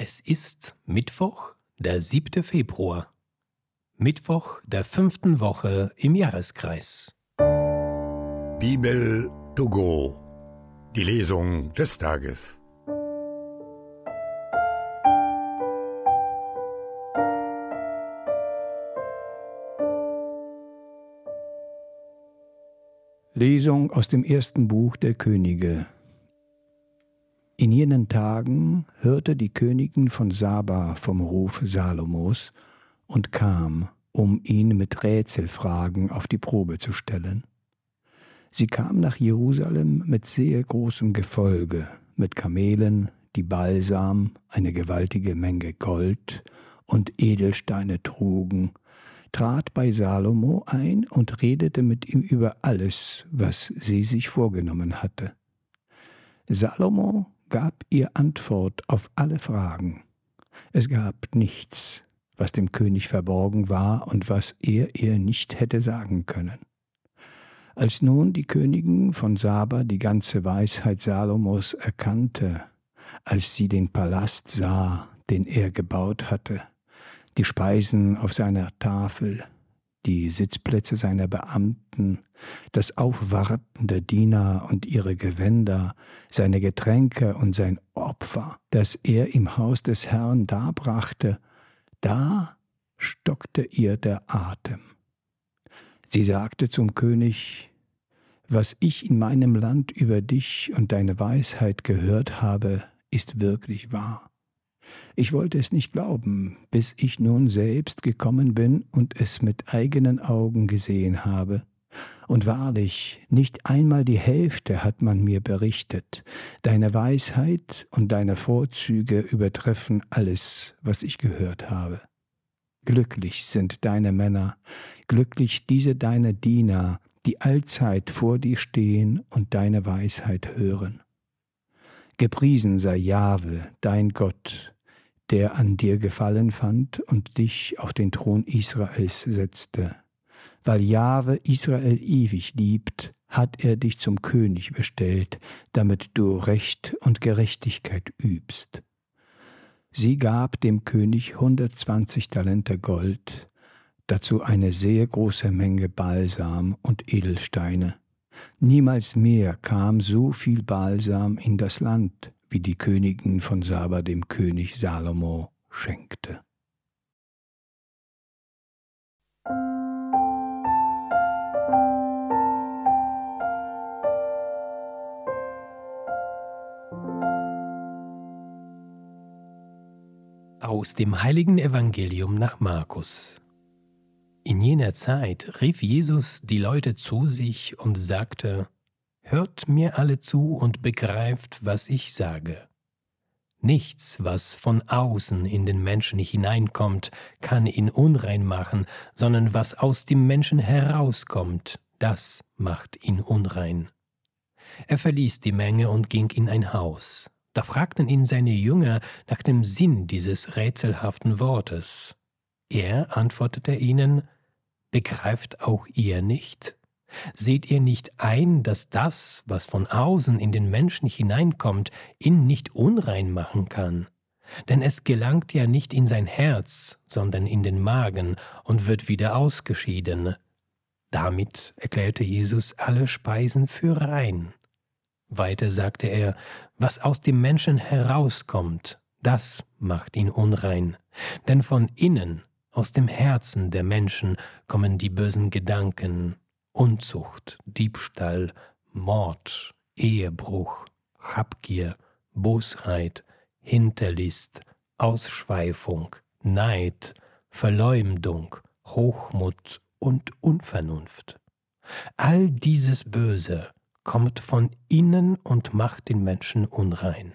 Es ist Mittwoch, der 7. Februar. Mittwoch der fünften Woche im Jahreskreis. Bibel to go. Die Lesung des Tages. Lesung aus dem ersten Buch der Könige. In jenen Tagen hörte die Königin von Saba vom Ruf Salomos und kam, um ihn mit Rätselfragen auf die Probe zu stellen. Sie kam nach Jerusalem mit sehr großem Gefolge, mit Kamelen, die Balsam, eine gewaltige Menge Gold und Edelsteine trugen, trat bei Salomo ein und redete mit ihm über alles, was sie sich vorgenommen hatte. Salomo gab ihr Antwort auf alle Fragen. Es gab nichts, was dem König verborgen war und was er ihr nicht hätte sagen können. Als nun die Königin von Saba die ganze Weisheit Salomos erkannte, als sie den Palast sah, den er gebaut hatte, die Speisen auf seiner Tafel, die Sitzplätze seiner Beamten, das Aufwarten der Diener und ihre Gewänder, seine Getränke und sein Opfer, das er im Haus des Herrn darbrachte, da stockte ihr der Atem. Sie sagte zum König, was ich in meinem Land über dich und deine Weisheit gehört habe, ist wirklich wahr. Ich wollte es nicht glauben, bis ich nun selbst gekommen bin und es mit eigenen Augen gesehen habe. Und wahrlich, nicht einmal die Hälfte hat man mir berichtet. Deine Weisheit und deine Vorzüge übertreffen alles, was ich gehört habe. Glücklich sind deine Männer, glücklich diese deine Diener, die allzeit vor dir stehen und deine Weisheit hören. Gepriesen sei Jahwe, dein Gott, der an dir Gefallen fand und dich auf den Thron Israels setzte. Weil Jahwe Israel ewig liebt, hat er dich zum König bestellt, damit du Recht und Gerechtigkeit übst. Sie gab dem König hundertzwanzig Talente Gold, dazu eine sehr große Menge Balsam und Edelsteine. Niemals mehr kam so viel Balsam in das Land, wie die Königin von Saba dem König Salomo schenkte. Aus dem heiligen Evangelium nach Markus. In jener Zeit rief Jesus die Leute zu sich und sagte, Hört mir alle zu und begreift, was ich sage. Nichts, was von außen in den Menschen hineinkommt, kann ihn unrein machen, sondern was aus dem Menschen herauskommt, das macht ihn unrein. Er verließ die Menge und ging in ein Haus. Da fragten ihn seine Jünger nach dem Sinn dieses rätselhaften Wortes. Er antwortete ihnen, Begreift auch ihr nicht? Seht ihr nicht ein, dass das, was von außen in den Menschen hineinkommt, ihn nicht unrein machen kann? Denn es gelangt ja nicht in sein Herz, sondern in den Magen und wird wieder ausgeschieden. Damit erklärte Jesus alle Speisen für rein. Weiter sagte er, was aus dem Menschen herauskommt, das macht ihn unrein. Denn von innen, aus dem Herzen der Menschen kommen die bösen Gedanken, Unzucht, Diebstahl, Mord, Ehebruch, Habgier, Bosheit, Hinterlist, Ausschweifung, Neid, Verleumdung, Hochmut und Unvernunft. All dieses Böse kommt von innen und macht den Menschen unrein.